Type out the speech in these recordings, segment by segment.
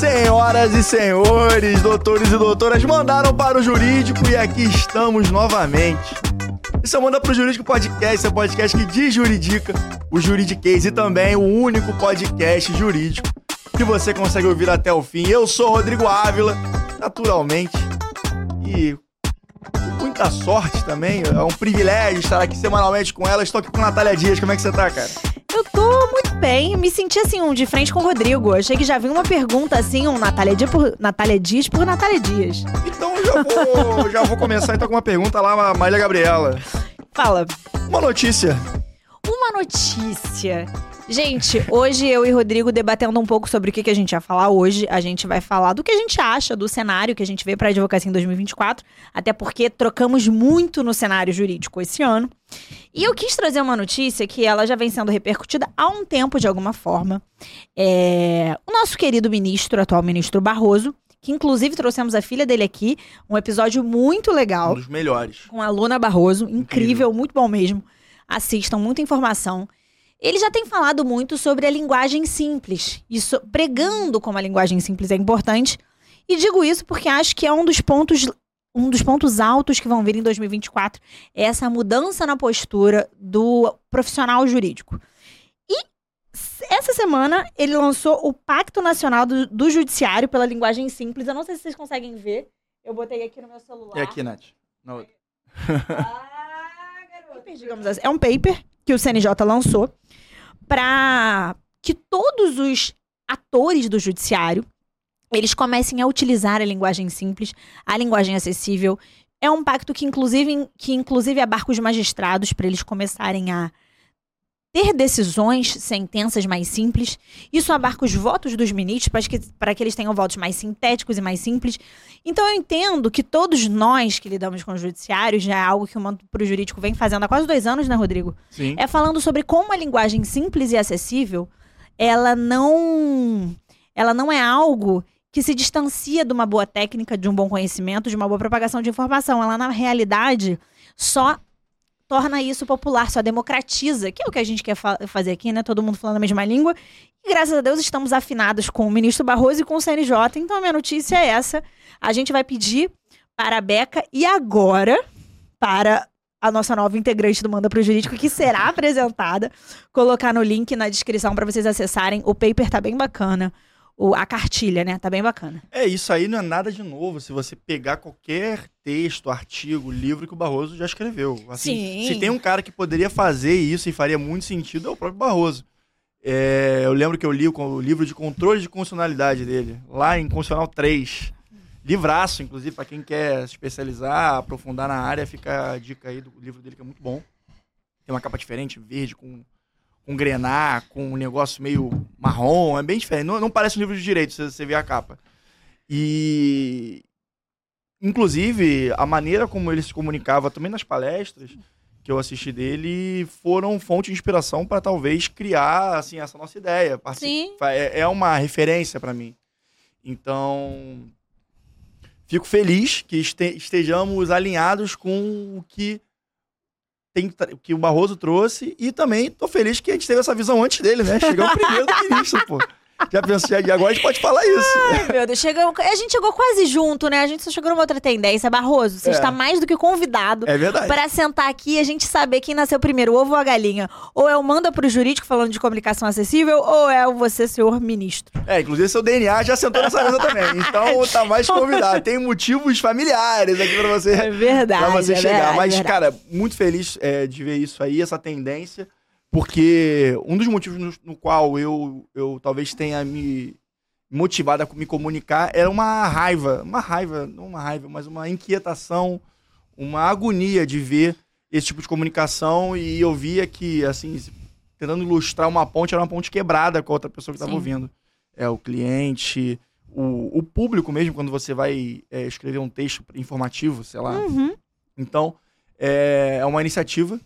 Senhoras e senhores, doutores e doutoras, mandaram para o jurídico e aqui estamos novamente. Isso é Manda pro Jurídico Podcast, é podcast que desjuridica o juridiquês e também o único podcast jurídico que você consegue ouvir até o fim. Eu sou Rodrigo Ávila, naturalmente, e muita sorte também, é um privilégio estar aqui semanalmente com ela. Estou aqui com a Natália Dias, como é que você tá, cara? Eu tô muito bem, me senti assim, um de frente com o Rodrigo. Achei que já vi uma pergunta assim, um Natália Dias por Natália Dias por Natália Dias. Então eu já vou, já vou começar então com uma pergunta lá, Marília Gabriela. Fala. Uma notícia. Uma notícia. Gente, hoje eu e Rodrigo debatendo um pouco sobre o que, que a gente ia falar hoje. A gente vai falar do que a gente acha do cenário que a gente vê para a advocacia em 2024, até porque trocamos muito no cenário jurídico esse ano. E eu quis trazer uma notícia que ela já vem sendo repercutida há um tempo de alguma forma. É... O nosso querido ministro, atual ministro Barroso, que inclusive trouxemos a filha dele aqui, um episódio muito legal. Um dos melhores. Com a Luna Barroso, incrível, incrível. muito bom mesmo. Assistam, muita informação. Ele já tem falado muito sobre a linguagem simples, isso pregando como a linguagem simples é importante. E digo isso porque acho que é um dos pontos um dos pontos altos que vão vir em 2024 é essa mudança na postura do profissional jurídico. E essa semana ele lançou o Pacto Nacional do, do Judiciário pela Linguagem Simples. Eu não sei se vocês conseguem ver. Eu botei aqui no meu celular. É aqui, Nath. No... ah, garoto. Digamos assim. É um paper que o CNJ lançou para que todos os atores do judiciário eles comecem a utilizar a linguagem simples, a linguagem acessível. É um pacto que inclusive, que inclusive abarca os magistrados para eles começarem a ter decisões, sentenças mais simples. Isso abarca os votos dos ministros para que, para que eles tenham votos mais sintéticos e mais simples. Então eu entendo que todos nós que lidamos com o judiciário, já é algo que o Manto para o Jurídico vem fazendo há quase dois anos, né, Rodrigo? Sim. É falando sobre como a linguagem simples e acessível, ela não, ela não é algo que se distancia de uma boa técnica, de um bom conhecimento, de uma boa propagação de informação. Ela, na realidade, só torna isso popular, só democratiza, que é o que a gente quer fa fazer aqui, né? Todo mundo falando a mesma língua. E graças a Deus estamos afinados com o ministro Barroso e com o CNJ. Então a minha notícia é essa. A gente vai pedir para a Beca e agora para a nossa nova integrante do Manda para o Jurídico, que será apresentada. Colocar no link na descrição para vocês acessarem. O paper tá bem bacana o, a cartilha, né? Tá bem bacana. É, isso aí não é nada de novo. Se você pegar qualquer texto, artigo, livro que o Barroso já escreveu. Assim, Sim. Se tem um cara que poderia fazer isso e faria muito sentido, é o próprio Barroso. É, eu lembro que eu li o, o, livro de controle de constitucionalidade dele, lá em Constitucional 3. Livraço, inclusive, para quem quer se especializar, aprofundar na área, fica a dica aí do livro dele, que é muito bom. Tem uma capa diferente, verde, com com grenar, com um negócio meio marrom, é bem diferente. Não, não parece um livro de direito, se você vê a capa. E. Inclusive, a maneira como ele se comunicava também nas palestras que eu assisti dele foram fonte de inspiração para talvez criar assim essa nossa ideia. Sim. É, é uma referência para mim. Então, fico feliz que estejamos alinhados com o que tem, que o Barroso trouxe e também tô feliz que a gente teve essa visão antes dele, né? Chegou primeiro do ministro, pô. Já pensou, e agora a gente pode falar isso. Ai, meu Deus, chegou, a gente chegou quase junto, né? A gente só chegou numa outra tendência. Barroso, você é. está mais do que convidado é verdade. para sentar aqui e a gente saber quem nasceu primeiro, o ovo ou a galinha. Ou é o manda pro jurídico falando de comunicação acessível, ou é o você, senhor ministro. É, inclusive seu DNA já sentou nessa mesa também. Então tá mais convidado. Tem motivos familiares aqui para você. É verdade. Pra você é chegar. Verdade, Mas, verdade. cara, muito feliz é, de ver isso aí, essa tendência. Porque um dos motivos no, no qual eu, eu talvez tenha me motivada a me comunicar era uma raiva, uma raiva, não uma raiva, mas uma inquietação, uma agonia de ver esse tipo de comunicação e eu via que, assim, tentando ilustrar uma ponte, era uma ponte quebrada com a outra pessoa que estava ouvindo. É, o cliente, o, o público mesmo, quando você vai é, escrever um texto informativo, sei lá. Uhum. Então, é, é uma iniciativa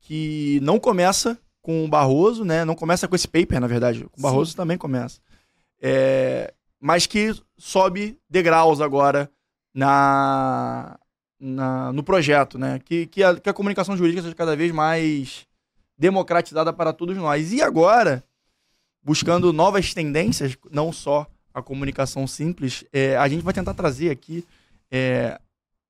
que não começa com o Barroso, né? Não começa com esse paper, na verdade. Com o Barroso Sim. também começa. É, mas que sobe degraus agora na, na, no projeto, né? Que, que, a, que a comunicação jurídica seja cada vez mais democratizada para todos nós. E agora, buscando novas tendências, não só a comunicação simples, é, a gente vai tentar trazer aqui é,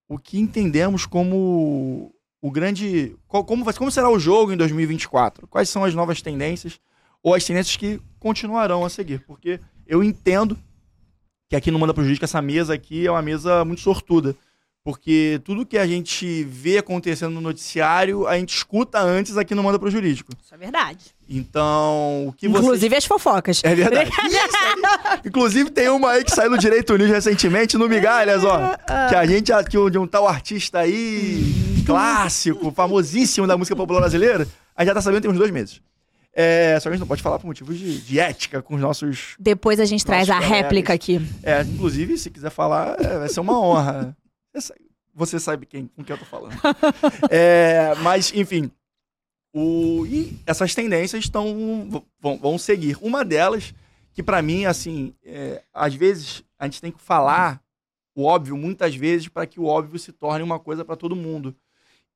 o que entendemos como o grande. Como, vai- como será o jogo em 2024? Quais são as novas tendências ou as tendências que continuarão a seguir? Porque eu entendo que aqui no Manda pro Jurídico essa mesa aqui é uma mesa muito sortuda. Porque tudo que a gente vê acontecendo no noticiário, a gente escuta antes aqui no Manda pro Jurídico. Isso é verdade. Então, o que você. Inclusive as fofocas. É verdade. Isso aí. Inclusive, tem uma aí que saiu no Direito News recentemente, no Migalhas, ó. Que a gente, que um- de um tal artista aí, clássico, famosíssimo da música popular brasileira, a gente já tá sabendo tem uns dois meses. É, só que a gente não pode falar por motivos de, de ética com os nossos. Depois a gente traz a colegas. réplica aqui. É, inclusive, se quiser falar, é, vai ser uma honra. Você sabe- quem, com quem eu tô falando. É, mas, enfim. O, e essas tendências estão vão, vão seguir. Uma delas, que pra mim, assim, é, às vezes a gente tem que falar o óbvio muitas vezes para que o óbvio se torne uma coisa para todo mundo.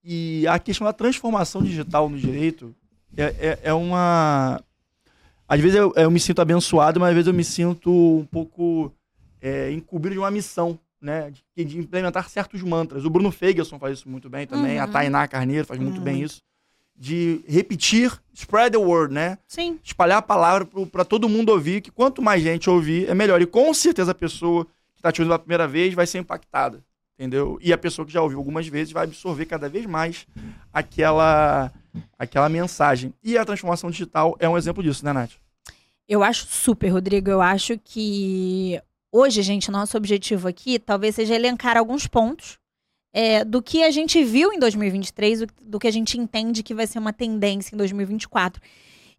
E a questão da transformação digital no direito é, é, é uma. Às vezes eu, eu me sinto abençoado, mas às vezes eu me sinto um pouco é, incumbido de uma missão, né? De, de implementar certos mantras. O Bruno Feigelson faz isso muito bem também, Uhum. a Tainá Carneiro faz muito bem Muito. isso. De repetir, spread the word, né? Sim. espalhar a palavra para todo mundo ouvir, que quanto mais gente ouvir, é melhor. E com certeza a pessoa que está te ouvindo pela primeira vez vai ser impactada, entendeu? E a pessoa que já ouviu algumas vezes vai absorver cada vez mais aquela, aquela mensagem. E a transformação digital é um exemplo disso, né, Nath? Eu acho super, Rodrigo. Eu acho que hoje, gente, nosso objetivo aqui talvez seja elencar alguns pontos é, do que a gente viu em 2023, do, que a gente entende que vai ser uma tendência em 2024.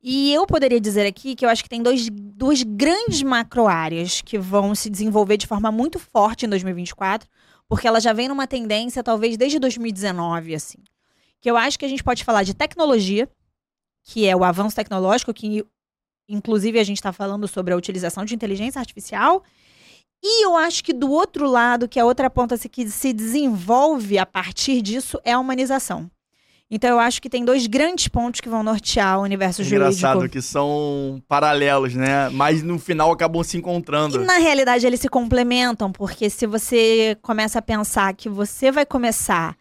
E eu poderia dizer aqui que eu acho que tem dois, duas grandes macroáreas que vão se desenvolver de forma muito forte em 2024, porque ela já vem numa tendência talvez desde 2019, assim. Que eu acho que a gente pode falar de tecnologia, que é o avanço tecnológico, que inclusive a gente está falando sobre a utilização de inteligência artificial. E eu acho que do outro lado, que é a outra ponta que se desenvolve a partir disso, é a humanização. Então eu acho que tem dois grandes pontos que vão nortear o universo Engraçado jurídico. que são paralelos, né? Mas no final acabam se E encontrando. na realidade eles se complementam, porque se você começa a pensar que você vai começar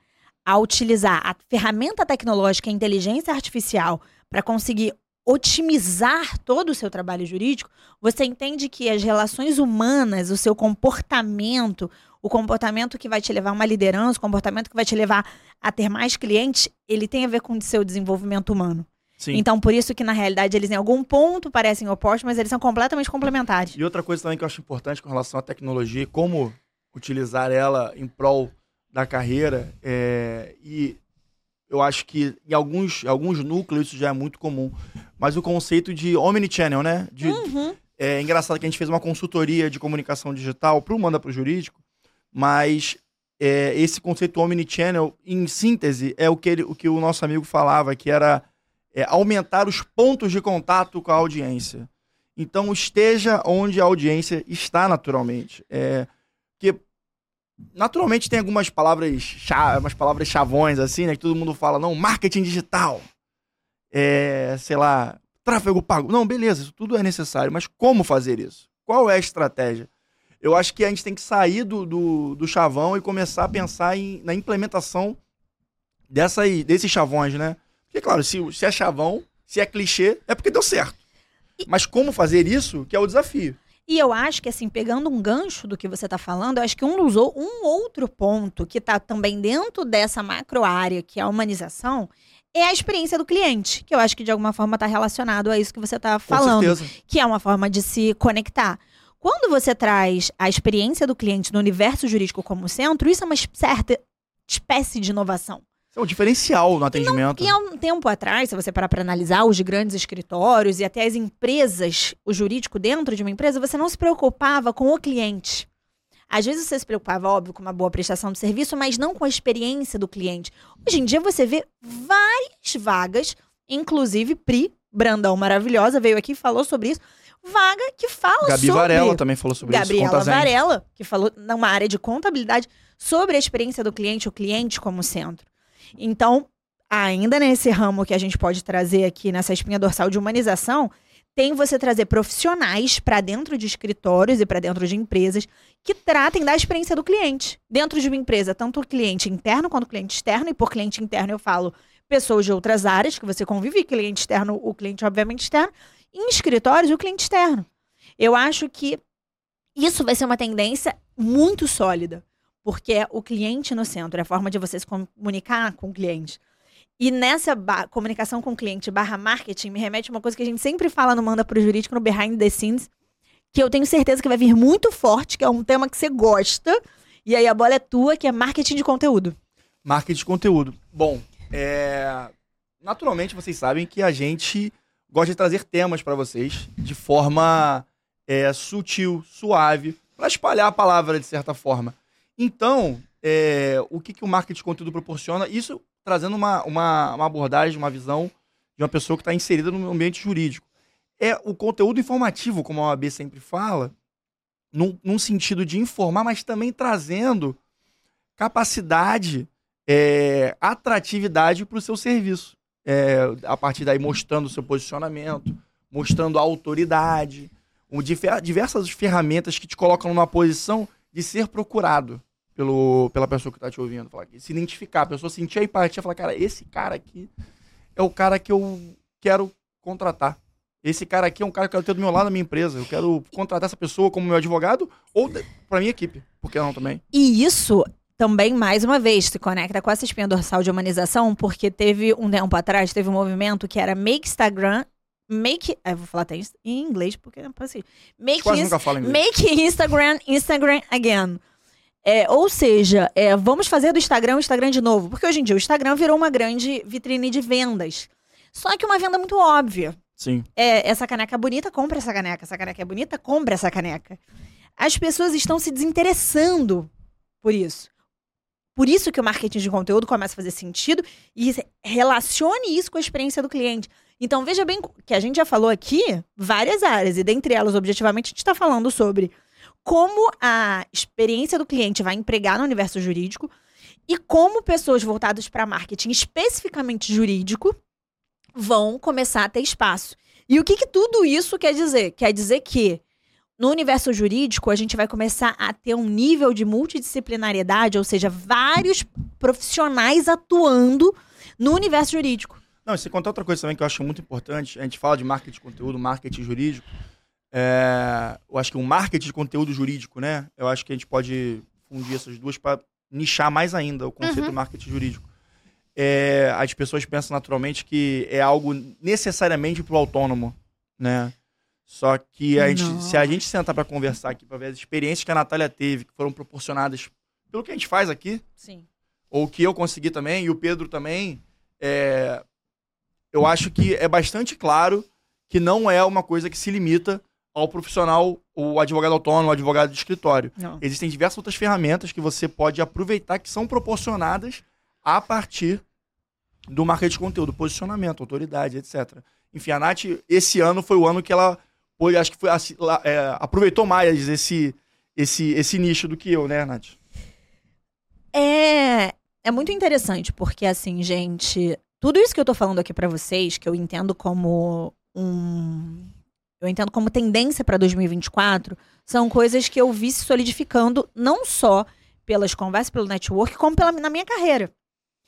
a utilizar a ferramenta tecnológica, a inteligência artificial, para conseguir otimizar todo o seu trabalho jurídico, você entende que as relações humanas, o seu comportamento, o comportamento que vai te levar a uma liderança, o comportamento que vai te levar a ter mais clientes, ele tem a ver com o seu desenvolvimento humano. Sim. Então, por isso que na realidade eles em algum ponto parecem opostos, mas eles são completamente complementares. E outra coisa também que eu acho importante com relação à tecnologia e como utilizar ela em prol da carreira, é, e eu acho que em alguns, alguns núcleos isso já é muito comum, mas o conceito de omnichannel, né? De, Uhum. É engraçado que a gente fez uma consultoria de comunicação digital para o Manda para o Jurídico, mas é, esse conceito omnichannel, em síntese, é o que, ele- o, que o nosso amigo falava, que era é, aumentar os pontos de contato com a audiência. Então, esteja onde a audiência está naturalmente. É, porque, naturalmente, tem algumas palavras, umas palavras chavões, assim, né? Que todo mundo fala, não, marketing digital. É, sei lá, tráfego pago. Não, beleza, isso tudo é necessário, mas como fazer isso? Qual é a estratégia? Eu acho que a gente tem que sair do, do, do chavão e começar a pensar em, na implementação dessa, aí- desses chavões, né? Porque, claro, se, se é chavão, se é clichê, é porque deu certo. Mas como fazer isso que é o desafio. E eu acho que, assim, pegando um gancho do que você está falando, eu acho que um, dos, ou- um outro ponto que está também dentro dessa macro área, que é a humanização, é a experiência do cliente, que eu acho que de alguma forma está relacionado a isso que você está Com falando, certeza. que é uma forma de se conectar. Quando você traz a experiência do cliente no universo jurídico como centro, isso é uma certa espécie de inovação. É um diferencial no atendimento. E há um tempo atrás, se você parar para analisar os grandes escritórios e até as empresas, o jurídico dentro de uma empresa, você não se preocupava com o cliente. Às vezes você se preocupava, óbvio, com uma boa prestação de serviço, mas não com a experiência do cliente. Hoje em dia você vê várias vagas, inclusive Pri, Brandão maravilhosa, veio aqui e falou sobre isso. Vaga que fala Gabi sobre Varela também falou sobre Gabriela isso. Zen. Varela, que falou numa área de contabilidade sobre a experiência do cliente, o cliente como centro. Então, ainda nesse ramo que a gente pode trazer aqui nessa espinha dorsal de humanização, tem você trazer profissionais para dentro de escritórios e para dentro de empresas que tratem da experiência do cliente. Dentro de uma empresa, tanto o cliente interno quanto o cliente externo, e por cliente interno eu falo pessoas de outras áreas que você convive, cliente externo, o cliente obviamente externo, em escritórios, o cliente externo. Eu acho que isso vai ser uma tendência muito sólida, porque é o cliente no centro, é a forma de você se comunicar com o cliente. E nessa comunicação com o cliente barra marketing me remete a uma coisa que a gente sempre fala no Manda pro Jurídico, no Behind the Scenes, que eu tenho certeza que vai vir muito forte, que é um tema que você gosta. E aí a bola é tua, que é marketing de conteúdo. Marketing de conteúdo. Bom, é... naturalmente vocês sabem que a gente gosta de trazer temas para vocês de forma é, sutil, suave, para espalhar a palavra de certa forma. Então, é, o que, que o marketing de conteúdo proporciona? Isso trazendo uma, uma, uma abordagem, uma visão de uma pessoa que está inserida no ambiente jurídico. É o conteúdo informativo, como a OAB sempre fala, num, num sentido de informar, mas também trazendo capacidade, é, atratividade para o seu serviço. É, a partir daí mostrando o seu posicionamento, mostrando a autoridade, diversas ferramentas que te colocam numa posição de ser procurado pelo, pela pessoa que está te ouvindo. Falar, se identificar, a pessoa sentir a empatia, falar, cara, esse cara aqui é o cara que eu quero contratar. Esse cara aqui é um cara que eu quero ter do meu lado na minha empresa. Eu quero contratar essa pessoa como meu advogado ou para minha equipe. Por que não também? E isso também, mais uma vez, se conecta com essa espinha dorsal de humanização, porque teve um tempo atrás, teve um movimento que era Make Instagram Make. Eu vou falar até em inglês, porque não assim. Make, Quase nunca fala inglês. make Instagram, Instagram again. É, ou seja, é, vamos fazer do Instagram o Instagram de novo. Porque hoje em dia o Instagram virou uma grande vitrine de vendas. Só que uma venda muito óbvia. Sim. É, essa caneca é bonita, compra essa caneca. Essa caneca é bonita, compra essa caneca. As pessoas estão se desinteressando por isso. Por isso que o marketing de conteúdo começa a fazer sentido e relacione isso com a experiência do cliente. Então, veja bem que a gente já falou aqui várias áreas, e dentre elas, objetivamente, a gente está falando sobre como a experiência do cliente vai empregar no universo jurídico e como pessoas voltadas para marketing especificamente jurídico vão começar a ter espaço. E o que, que tudo isso quer dizer? Quer dizer que no universo jurídico, a gente vai começar a ter um nível de multidisciplinariedade, ou seja, vários profissionais atuando no universo jurídico. Não, e você contar outra coisa também que eu acho muito importante, a gente fala de marketing de conteúdo, marketing jurídico. É, eu acho que o um marketing de conteúdo jurídico, né? Eu acho que a gente pode fundir essas duas para nichar mais ainda o conceito uhum. marketing jurídico. É, as pessoas pensam naturalmente que é algo necessariamente para o autônomo, né? Só que a gente, se a gente sentar para conversar aqui, para ver as experiências que a Natália teve, que foram proporcionadas pelo que a gente faz aqui, Sim. ou que eu consegui também, e o Pedro também, é, eu acho que é bastante claro que não é uma coisa que se limita ao profissional, o advogado autônomo, o advogado de escritório. Não. Existem diversas outras ferramentas que você pode aproveitar que são proporcionadas a partir do marketing de conteúdo, posicionamento, autoridade, etc. Enfim, a Nath, esse ano foi o ano que ela foi, acho que foi é, aproveitou mais esse, esse, esse nicho do que eu, né, Nath? É, é muito interessante, porque assim, gente, tudo isso que eu tô falando aqui para vocês, que eu entendo como um. Eu entendo como tendência para 2024, são coisas que eu vi se solidificando não só pelas conversas, pelo network, como pela, na minha carreira.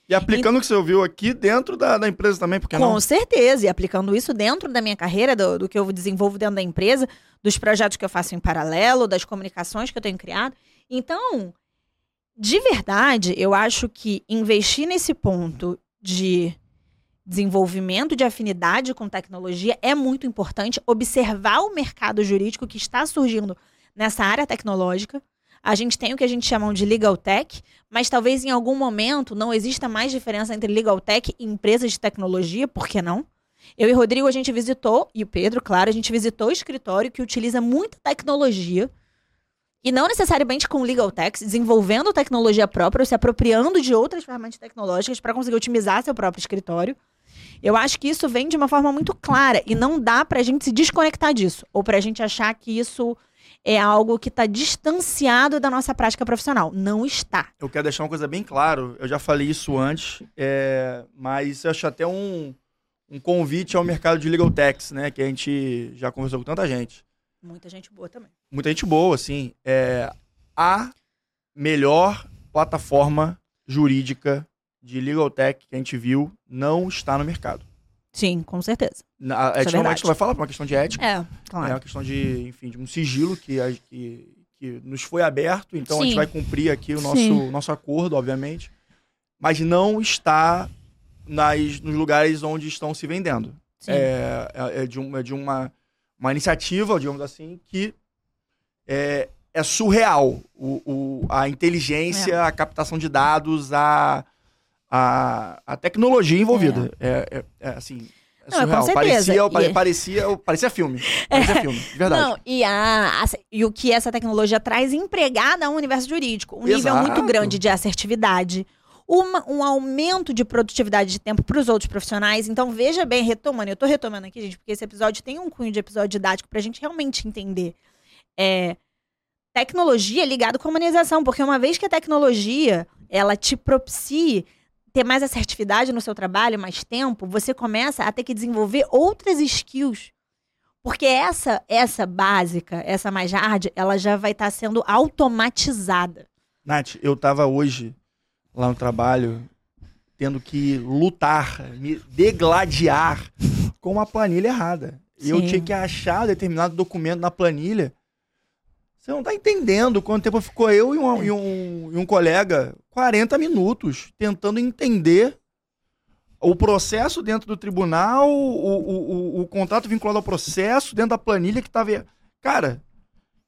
E aplicando o que você ouviu aqui dentro da, da empresa também, porque Com não? certeza, e aplicando isso dentro da minha carreira, do, do, que eu desenvolvo dentro da empresa, dos projetos que eu faço em paralelo, das comunicações que eu tenho criado. Então, de verdade, eu acho que investir nesse ponto de desenvolvimento de afinidade com tecnologia é muito importante. Observar o mercado jurídico que está surgindo nessa área tecnológica a gente tem o que a gente chama de legal tech, mas talvez em algum momento não exista mais diferença entre legal tech e empresas de tecnologia, por que não? Eu e Rodrigo, a gente visitou, e o Pedro, claro, a gente visitou o escritório que utiliza muita tecnologia, e não necessariamente com legal tech, desenvolvendo tecnologia própria, ou se apropriando de outras ferramentas tecnológicas para conseguir otimizar seu próprio escritório. Eu acho que isso vem de uma forma muito clara, e não dá para a gente se desconectar disso, ou para a gente achar que isso é algo que está distanciado da nossa prática profissional. Não está. Eu quero deixar uma coisa bem claro, eu já falei isso antes, é, mas eu acho até um, um convite ao mercado de legal techs, né? Que a gente já conversou com tanta gente. Muita gente boa também. Muita gente boa, assim. É a melhor plataforma jurídica de legal tech que a gente viu não está no mercado. Sim, com certeza. Na, Isso é eticamente, verdade. tu vai falar por uma questão de ética. É, É claro. uma questão de, enfim, de um sigilo que, a- que, que nos foi aberto, então a gente Sim. vai cumprir aqui o nosso, Sim. nosso acordo, obviamente. Mas não está nas, nos lugares onde estão se vendendo. Sim. É, é- é de, um- é de uma, uma iniciativa, digamos assim, que é, é surreal. O, o- a inteligência, É. a captação de dados, a, a, a tecnologia envolvida. É, é- é, assim. É Não, é com surreal. certeza. Parecia, pare- E- parecia, parecia filme. Parecia filme, de verdade. Não, e, a, a- e o que essa tecnologia traz empregada ao universo jurídico. Um nível Exato. muito grande de assertividade. uma- um aumento de produtividade de tempo para os outros profissionais. Então, veja bem, retomando, eu tô retomando aqui, gente, porque esse episódio tem um cunho de episódio didático pra gente realmente entender. É, tecnologia ligado com a humanização, porque uma vez que a tecnologia, ela te propicie ter mais assertividade no seu trabalho, mais tempo, você começa a ter que desenvolver outras skills. Porque essa, essa básica, essa mais hard, ela já vai estar sendo automatizada. Nath, eu tava hoje lá no trabalho tendo que lutar, me degladiar com uma planilha errada. E eu tinha que achar determinado documento na planilha. Você não tá entendendo quanto tempo ficou eu e um, e um, e um colega 40 minutos tentando entender o processo dentro do tribunal, o, o, o, o contrato vinculado ao processo, dentro da planilha que tava. Cara,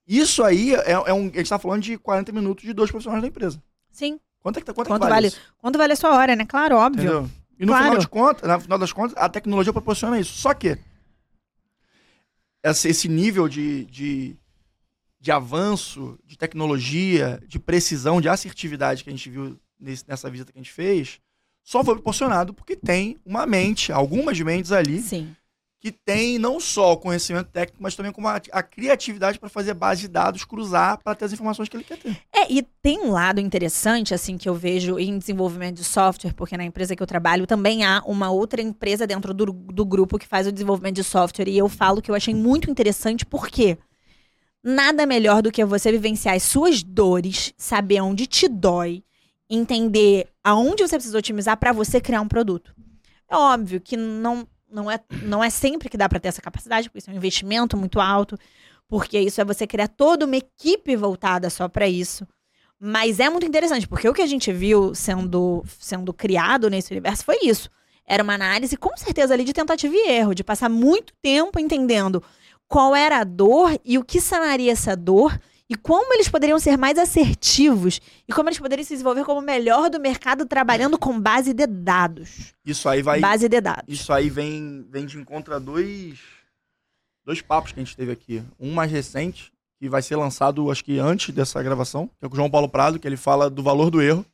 isso aí é, é um. A gente tá falando de 40 minutos de dois profissionais da empresa. Sim. Quanto é que, tá- quanto é que Quanto vale, vale? Quanto vale a sua hora, né? Claro, óbvio. Entendeu? E no Claro. final de contas, no final das contas, a tecnologia proporciona isso. Só que esse, esse nível de, de, de avanço, de tecnologia, de precisão, de assertividade que a gente viu nesse- nessa visita que a gente fez, só foi proporcionado porque tem uma mente, algumas mentes ali, Sim. que tem não só o conhecimento técnico, mas também como a, a criatividade para fazer base de dados, cruzar para ter as informações que ele quer ter. É, e tem um lado interessante, assim, que eu vejo em desenvolvimento de software, porque na empresa que eu trabalho também há uma outra empresa dentro do, do grupo que faz o desenvolvimento de software. E eu falo que eu achei muito interessante, porque nada melhor do que você vivenciar as suas dores, saber onde te dói, entender aonde você precisa otimizar para você criar um produto. É óbvio que não, não, é, não é sempre que dá para ter essa capacidade, porque isso é um investimento muito alto, porque isso é você criar toda uma equipe voltada só para isso. Mas é muito interessante, porque o que a gente viu sendo, sendo criado nesse universo foi isso. Era uma análise, com certeza, ali de tentativa e erro, de passar muito tempo entendendo qual era a dor e o que sanaria essa dor e como eles poderiam ser mais assertivos e como eles poderiam se desenvolver como o melhor do mercado trabalhando com base de dados. Isso aí vai. Base de dados. Isso aí vem, vem de encontro a dois, dois papos que a gente teve aqui. Um mais recente, que vai ser lançado, acho que antes dessa gravação, que é com o João Paulo Prado, que ele fala do valor do erro.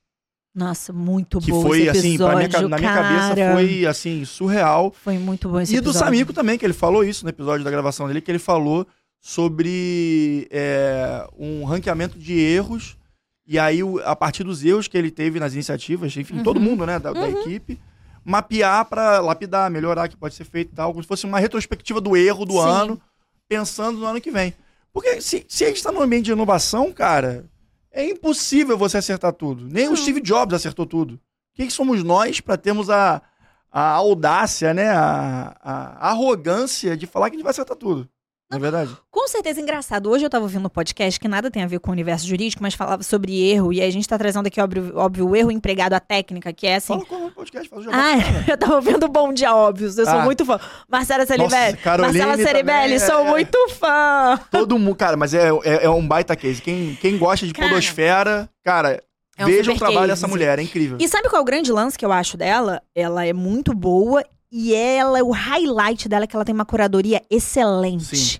Nossa, muito Que bom foi, esse assim, episódio, minha, ca- na minha cara. cabeça foi, assim, surreal. Foi muito bom esse E do episódio. Samico também, que ele falou isso no episódio da gravação dele, que ele falou sobre é, um ranqueamento de erros. E aí, a partir dos erros que ele teve nas iniciativas, enfim, Uhum. todo mundo, né, da, da equipe, mapear para lapidar, melhorar o que pode ser feito e tal, como se fosse uma retrospectiva do erro do Sim. ano, pensando no ano que vem. Porque se, se a gente está num ambiente de inovação, cara, é impossível você acertar tudo. Nem o. Steve Jobs acertou tudo. Quem que somos nós para termos a, a audácia, né, a, a arrogância de falar que a gente vai acertar tudo? Não é verdade? Com certeza engraçado. Hoje eu tava ouvindo um podcast que nada tem a ver com o universo jurídico, mas falava sobre erro. E aí a gente tá trazendo aqui, óbvio, óbvio o erro empregado à técnica, que é assim. Fala com o podcast, faz o. Ah, eu tava ouvindo Bom Dia Óbvios. Eu sou Ah. muito fã. Marcela Ceribelli. Marcela Ceribelli, também, sou é. muito fã. Todo mundo, cara, mas é, é, é um baita case. Quem, quem gosta de Cara, podosfera, cara, é um veja o trabalho case. dessa mulher, é incrível. E sabe qual é o grande lance que eu acho dela? Ela é muito boa e ela, o highlight dela é que ela tem uma curadoria excelente. Sim.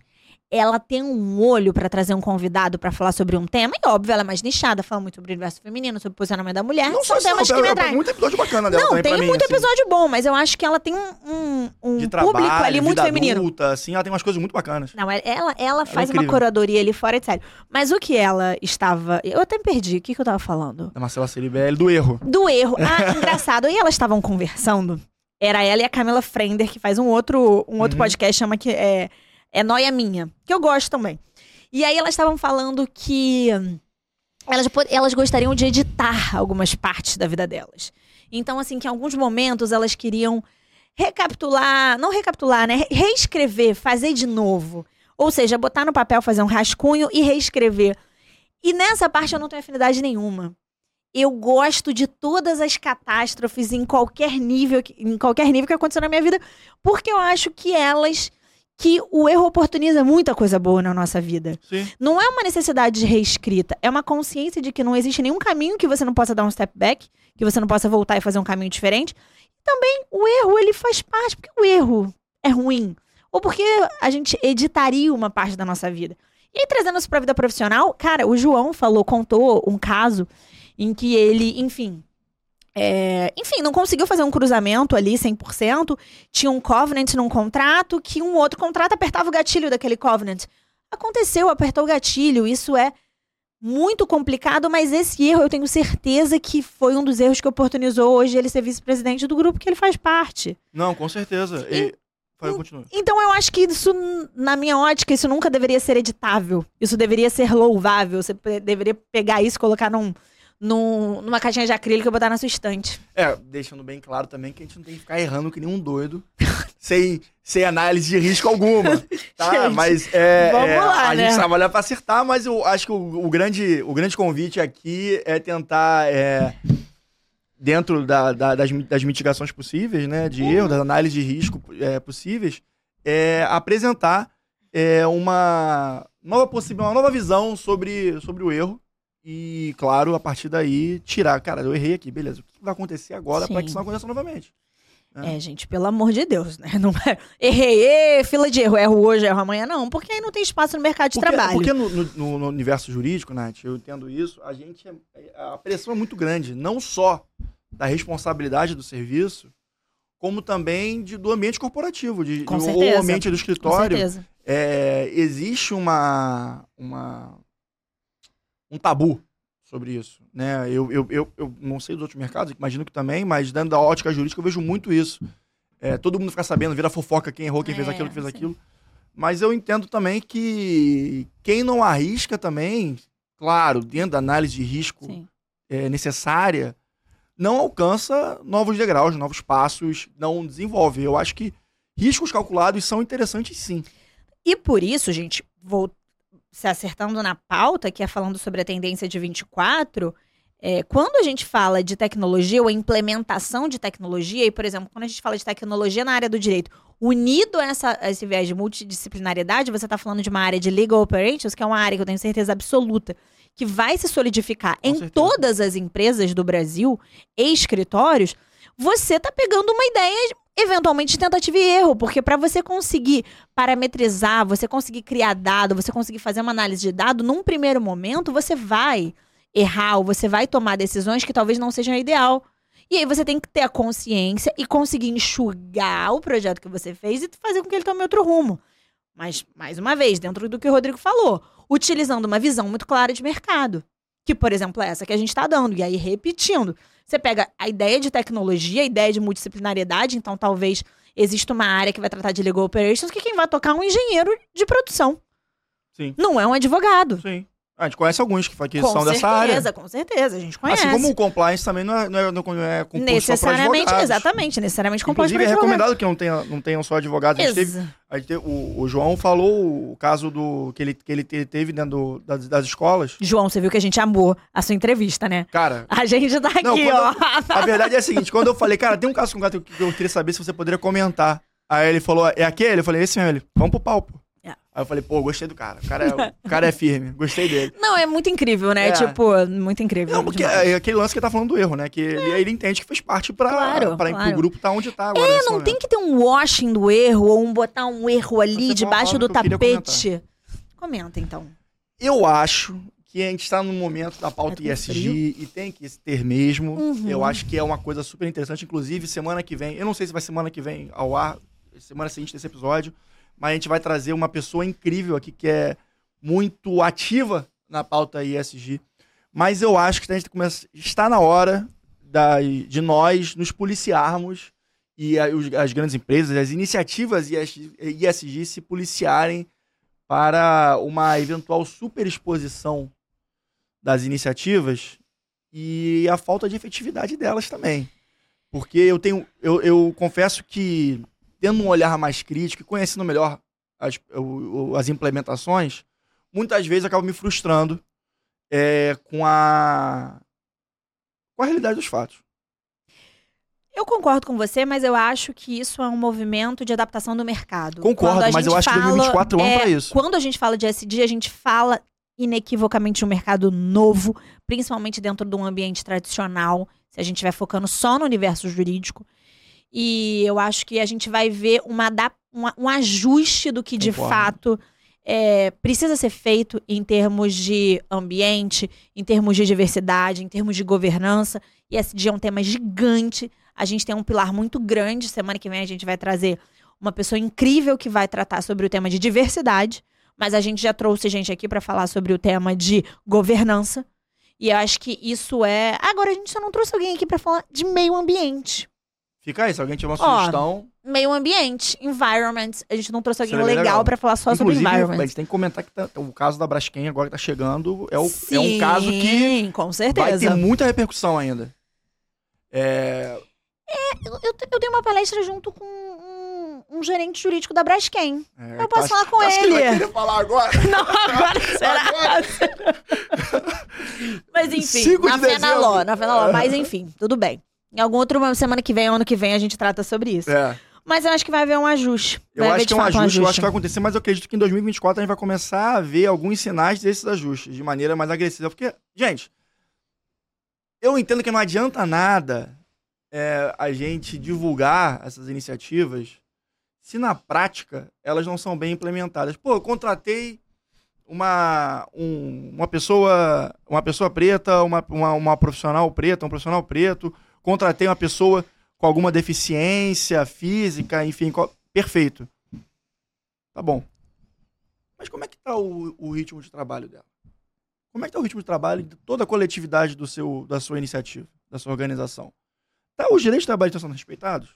Ela tem um olho pra trazer um convidado pra falar sobre um tema, e óbvio, ela é mais nichada, fala muito sobre o universo feminino, sobre o posicionamento da mulher. Não São temas que me é- é atraem. muito episódio bacana dela Não, tem mim, muito assim. episódio bom, mas eu acho que ela tem um, um, um de público trabalho, ali muito feminino. adulta, assim, ela tem umas coisas muito bacanas. Não, ela, ela, ela faz uma incrível. curadoria ali fora sério. Mas o que ela estava. Eu até me perdi. O que, que eu tava falando? Da Marcela Ceribelli, do erro. Do erro. Ah, engraçado. E elas estavam conversando. Era ela e a Camila Frender, que faz um outro, um outro Uhum. podcast, chama que é, é Noia Minha, que eu gosto também. E aí elas estavam falando que hum, elas, elas gostariam de editar algumas partes da vida delas. Então, assim, que em alguns momentos elas queriam recapitular, não recapitular, né? Re- Reescrever, fazer de novo. Ou seja, botar no papel, fazer um rascunho e reescrever. E nessa parte eu não tenho afinidade nenhuma. Eu gosto de todas as catástrofes em qualquer nível, que- em qualquer nível que aconteceu na minha vida, porque eu acho que elas que o erro oportuniza muita coisa boa na nossa vida. Sim. Não é uma necessidade de reescrita, é uma consciência de que não existe nenhum caminho que você não possa dar um step back, que você não possa voltar e fazer um caminho diferente. E também o erro, ele faz parte, porque o erro é ruim. Ou porque a gente editaria uma parte da nossa vida. E aí, trazendo isso pra vida profissional, cara, o João falou, contou um caso em que ele, enfim. é, enfim, não conseguiu fazer um cruzamento ali 100%. Tinha um covenant num contrato que um outro contrato apertava o gatilho daquele covenant. Aconteceu, apertou o gatilho. Isso é muito complicado, mas esse erro eu tenho certeza que foi um dos erros que oportunizou hoje ele ser vice-presidente do grupo que ele faz parte. Não, com certeza. E... Fala, continua. Então eu acho que isso, na minha ótica, isso nunca deveria ser editável. Isso deveria ser louvável. Você deveria pegar isso e colocar num, num- numa caixinha de acrílico e botar na sua estante. É, deixando bem claro também que a gente não tem que ficar errando que nem um doido, sem, sem análise de risco alguma, tá? Gente, mas é, vamos é, lá, a né? gente trabalha pra acertar, mas eu acho que o, o grande, o grande convite aqui é tentar, é, dentro da- da- das, das mitigações possíveis, né, de erro, das análises de risco é, possíveis, é, apresentar é, uma nova possível, uma nova visão sobre, sobre o erro e, claro, a partir daí tirar, cara, eu errei aqui, beleza, o que vai acontecer agora para que isso não aconteça novamente? É. É, gente, pelo amor de Deus, né? Não é, errei, fila de erro, erro hoje, erro amanhã, não. Porque aí não tem espaço no mercado de Porque, trabalho. porque no, no- no universo jurídico, Nath, eu entendo isso, a gente é- a pressão é muito grande, não só da responsabilidade do serviço, como também de, do ambiente corporativo, de, Com de- ou ambiente do Com escritório. certeza. É, existe uma, uma um tabu sobre isso, né? Eu, eu, eu, eu não sei dos outros mercados, imagino que também, mas dentro da ótica jurídica eu vejo muito isso. É, todo mundo fica sabendo, vira fofoca quem errou, quem fez É, aquilo, quem fez sim. aquilo. Mas eu entendo também que quem não arrisca também, claro, dentro da análise de risco é, necessária, não alcança novos degraus, novos passos, não desenvolve. Eu acho que riscos calculados são interessantes sim. E por isso, gente, vou se acertando na pauta, que é falando sobre a tendência de 24, é, quando a gente fala de tecnologia ou implementação de tecnologia, e, por exemplo, quando a gente fala de tecnologia na área do direito, unido a, essa, a esse viés de multidisciplinariedade, você está falando de uma área de legal operations, que é uma área que eu tenho certeza absoluta que vai se solidificar Com em certeza. todas as empresas do Brasil e escritórios, você está pegando uma ideia eventualmente tentativa e erro, porque para você conseguir parametrizar, você conseguir criar dado, você conseguir fazer uma análise de dado, num primeiro momento você vai errar ou você vai tomar decisões que talvez não sejam ideal. E aí você tem que ter a consciência e conseguir enxugar o projeto que você fez e fazer com que ele tome outro rumo. Mas, mais uma vez, dentro do que o Rodrigo falou, utilizando uma visão muito clara de mercado. Que, por exemplo, é essa que a gente está dando. E aí, repetindo, você pega a ideia de tecnologia, a ideia de multidisciplinariedade, então talvez exista uma área que vai tratar de legal operations, que quem vai tocar é um engenheiro de produção. Sim. Não é um advogado. Sim. A gente conhece alguns que, que com são certeza, dessa área. com certeza, a gente conhece. Assim como o compliance também não é, não é, não é por necessariamente, exatamente, necessariamente composto Inclusive, é recomendado que não, tenha, não tenham só advogados. A gente teve, a gente teve- o, o João falou o caso do que ele, que ele te- teve dentro do- das, das escolas. João, você viu que a gente amou a sua entrevista, né? Cara, A gente tá aqui, Não, ó. a verdade é a seguinte: quando eu falei, cara, tem um caso com gato que eu queria saber se você poderia comentar. Aí ele falou, é aquele? Eu falei, esse mesmo. Ele, vamos pro palco. Aí eu falei, pô, gostei do cara. O cara é, o cara é firme, gostei dele. Não, é muito incrível, né? É. Tipo, muito incrível. Não, porque demais. é aquele lance que ele tá falando do erro, né? Que ele, ele entende que fez parte pra, Claro, pra claro. o grupo tá onde tá agora. É, não momento. tem que ter um washing do erro ou um botar um erro ali debaixo do tapete. Comenta, então. Eu acho que a gente está no momento da pauta É com ISG frio. e tem que ter mesmo. Uhum. Eu acho que é uma coisa super interessante. Inclusive, semana que vem, eu não sei se vai semana que vem ao ar, semana seguinte desse episódio, mas a gente vai trazer uma pessoa incrível aqui que é muito ativa na pauta ISG. Mas eu acho que a gente começa, está na hora da, de nós nos policiarmos e a- os- as grandes empresas, as iniciativas IS- ISG se policiarem para uma eventual superexposição das iniciativas e a falta de efetividade delas também. Porque eu tenho, eu, eu confesso que tendo um olhar mais crítico e conhecendo melhor as, as implementações, muitas vezes acabo me frustrando é, com a com a realidade dos fatos. Eu concordo com você, mas eu acho que isso é um movimento de adaptação do mercado. Concordo, mas eu gente acho que fala- 2024 é um ano é, pra isso. Quando a gente fala de SD, a gente fala inequivocamente de um mercado novo, principalmente dentro de um ambiente tradicional, se a gente estiver focando só no universo jurídico. E eu acho que a gente vai ver uma, um ajuste do que de Concordo. fato é, precisa ser feito em termos de ambiente, em termos de diversidade, em termos de governança. E SD é um tema gigante. A gente tem um pilar muito grande. Semana que vem a gente vai trazer uma pessoa incrível que vai tratar sobre o tema de diversidade. Mas a gente já trouxe gente aqui para falar sobre o tema de governança. E eu acho que isso é. Agora a gente só não trouxe alguém aqui para falar de meio ambiente. Fica aí, se alguém tiver uma Ó, sugestão. Meio ambiente, environment. A gente não trouxe alguém Seria bem legal, legal. para falar só sobre Inclusive, a environment. gente tem que comentar que tá- o caso da Braskem agora que tá chegando é, o- é Sim, um caso que com vai certeza. ter muita repercussão ainda. É, Eu, eu, eu dei uma palestra junto com um, um gerente jurídico da Braskem. é, Eu posso falar com acho que ele vai ele. querer falar agora. Não, agora será? Mas enfim, 5 de na Fenaló, na Fenaló. Mas enfim, tudo bem. Em alguma outra semana que vem, ano que vem, a gente trata sobre isso. É, Mas eu acho que vai haver um ajuste. eu vai acho que é um fato ajuste, eu acho que vai acontecer, mas eu acredito que em 2024 a gente vai começar a ver alguns sinais desses ajustes de maneira mais agressiva. Porque, gente, eu entendo que não adianta nada é, a gente divulgar essas iniciativas se na prática elas não são bem implementadas. Pô, eu contratei uma, um- uma pessoa uma pessoa preta, uma, uma, uma profissional preta, um profissional preto, contratei uma pessoa com alguma deficiência física, enfim, perfeito. Tá bom. Mas como é que tá o, o ritmo de trabalho dela? Como é que tá o ritmo de trabalho de toda a coletividade do seu, da sua iniciativa, da sua organização? Tá, os direitos de trabalho estão sendo respeitados?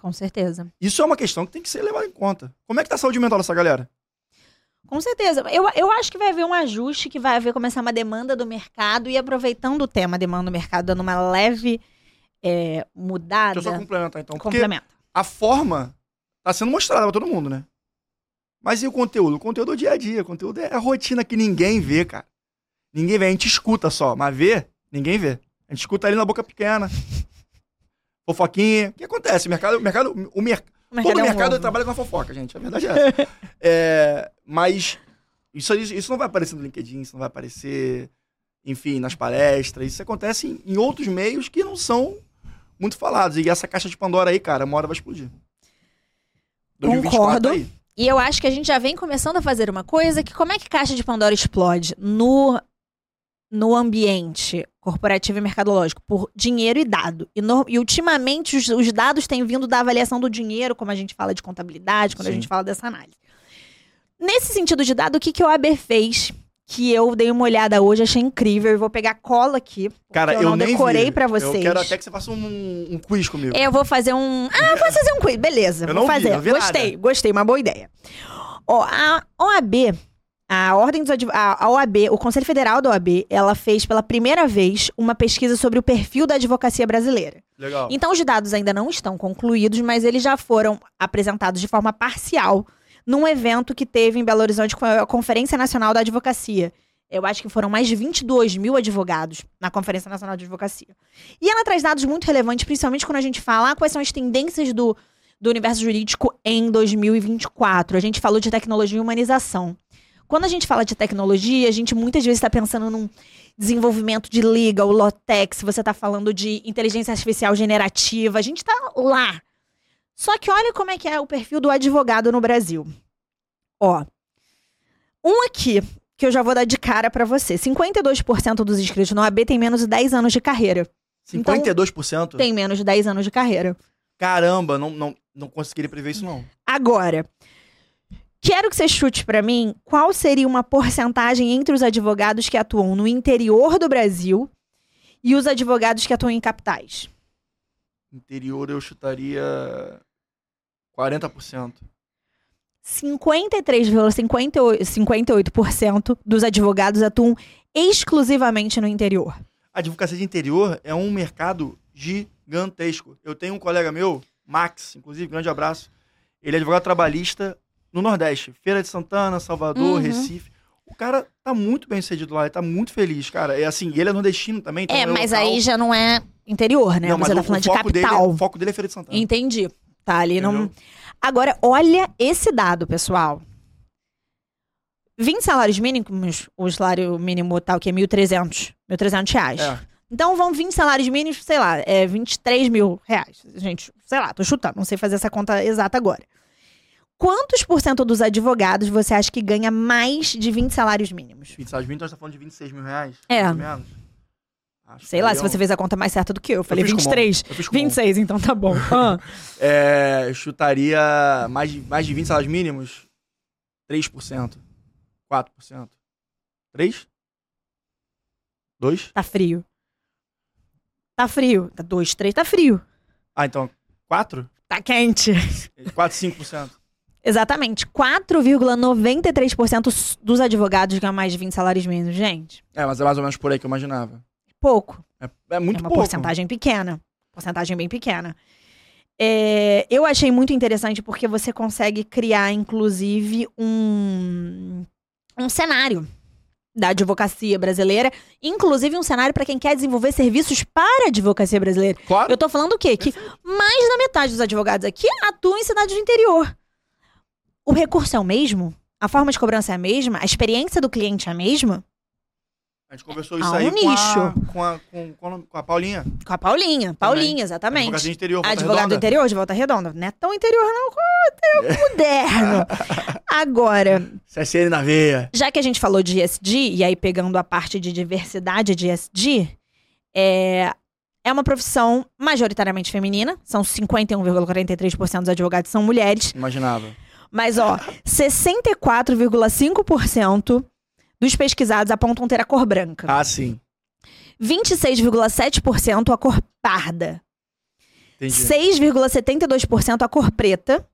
Com certeza. Isso é uma questão que tem que ser levada em conta. Como é que tá a saúde mental dessa galera? Com certeza. Eu, eu acho que vai haver um ajuste, que vai haver começar uma demanda do mercado e aproveitando o tema demanda do mercado, dando uma leve é, mudada. Deixa eu só complementar então. Porque Complementa. a forma tá sendo mostrada pra todo mundo, né? Mas e o conteúdo? O conteúdo é o dia a dia. O conteúdo é a rotina que ninguém vê, cara. Ninguém vê. A gente escuta só, mas vê, ninguém vê. A gente escuta ali na boca pequena. Fofoquinha. O que acontece? O mercado, o mercado, o mer... O mercado todo é um trabalha com a fofoca, gente. A verdade é essa. É, mas isso, isso, não vai aparecer no LinkedIn, isso não vai aparecer, enfim, nas palestras. Isso acontece em, em outros meios que não são muito falados. E essa caixa de Pandora aí, cara, uma hora vai explodir. 2024 Concordo. tá aí. E eu acho que a gente já vem começando a fazer uma coisa que como é que caixa de Pandora explode no no ambiente corporativo e mercadológico por dinheiro e dado. E, no- e ultimamente os, os dados têm vindo da avaliação do dinheiro, como a gente fala de contabilidade, quando a Sim. gente fala dessa análise. Nesse sentido de dado, o que, que a OAB fez? Que eu dei uma olhada hoje, achei incrível. Eu vou pegar cola aqui. Cara, eu eu, não decorei vi. pra vocês. Eu quero até que você faça um, um quiz comigo. Eu vou fazer um. Ah, vou fazer um quiz. Beleza, Eu vou não vi, fazer. não vi gostei, nada. gostei, uma boa ideia. Ó, a OAB, a Ordem dos Adv... a a OAB, o Conselho Federal da OAB, ela fez pela primeira vez uma pesquisa sobre o perfil da advocacia brasileira. Legal. Então, os dados ainda não estão concluídos, mas eles já foram apresentados de forma parcial num evento que teve em Belo Horizonte com a Conferência Nacional da Advocacia. Eu acho que foram mais de 22 mil advogados na Conferência Nacional de Advocacia. E ela traz dados muito relevantes, principalmente quando a gente fala ah, quais são as tendências do, do universo jurídico em 2024. A gente falou de tecnologia e humanização. Quando a gente fala de tecnologia, a gente muitas vezes está pensando num desenvolvimento de legal, Lotex, você está falando de inteligência artificial generativa, a gente está lá. Só que olha como é que é o perfil do advogado no Brasil. Ó, um aqui que eu já vou dar de cara para você. 52% dos inscritos no AB tem menos de 10 anos de carreira. 52%? Tem menos de 10 anos de carreira. Caramba, não, não, não conseguiria prever isso, não. Agora, quero que você chute pra mim qual seria uma porcentagem entre os advogados que atuam no interior do Brasil e os advogados que atuam em capitais. Interior eu chutaria 40%. 53,58% dos advogados atuam exclusivamente no interior. A advocacia de interior é um mercado gigantesco. Eu tenho um colega meu, Max, inclusive, grande abraço. Ele é advogado trabalhista no Nordeste. Feira de Santana, Salvador, Uhum. Recife. O cara tá muito bem sucedido lá, ele tá muito feliz, cara. É assim, ele é nordestino também. então é, é mas local. aí já não é interior, né? Não, mas Você tá o- falando o de foco dele é- capital. o foco dele é Feira de Santana. Entendi. Tá ali não. Entendeu? Agora, olha esse dado, pessoal. 20 salários mínimos, o salário mínimo tal que é 1.300, 1.300 reais. É. Então vão 20 salários mínimos, sei lá, é 23 mil reais. Gente, sei lá, tô chutando, não sei fazer essa conta exata agora. Quantos por cento dos advogados você acha que ganha mais de 20 salários mínimos? 20 salários mínimos, nós tá falando de 26 mil reais. É. Mais ou menos. Acho Sei lá, aí se você fez a conta mais certa do que eu. Eu falei com 23. mão. Eu fiz com mão. 26, então tá bom. Ah. É, eu chutaria mais de, mais de 20 salários mínimos, 3%. 4%. 3? 2? Tá frio. Tá frio. Tá 2, 3, tá frio. Ah, então 4? Tá quente. 4, 5%. Exatamente. 4,93% dos advogados ganham mais de 20 salários mínimos. Gente, É, mas é mais ou menos por aí que eu imaginava. pouco. É, é muito é uma pouco. porcentagem pequena. Porcentagem bem pequena. É, eu achei muito interessante porque você consegue criar, inclusive, um, um cenário da advocacia brasileira, inclusive um cenário para quem quer desenvolver serviços para a advocacia brasileira. Claro. Eu tô falando o quê? Que mais da metade dos advogados aqui atuam em cidades do interior. O recurso é o mesmo? A forma de cobrança é a mesma? A experiência do cliente é a mesma? A gente conversou isso Há aí um com, a, com, a, com, com, a, Paulinha. Com a Paulinha. Paulinha, exatamente. Advocacia de interior. Volta Advogado do Redonda. interior de volta redonda. Não é tão interior, não, interior moderno. Agora, CSN na veia. já que a gente falou de ESG, e aí pegando a parte de diversidade de ESG, é, é uma profissão majoritariamente feminina. São 51,43% dos advogados são mulheres. Imaginava. Mas, ó, 64,5% dos pesquisados apontam ter a cor branca. Ah, sim. 26,7% a cor parda. Entendi. 6,72% a cor preta,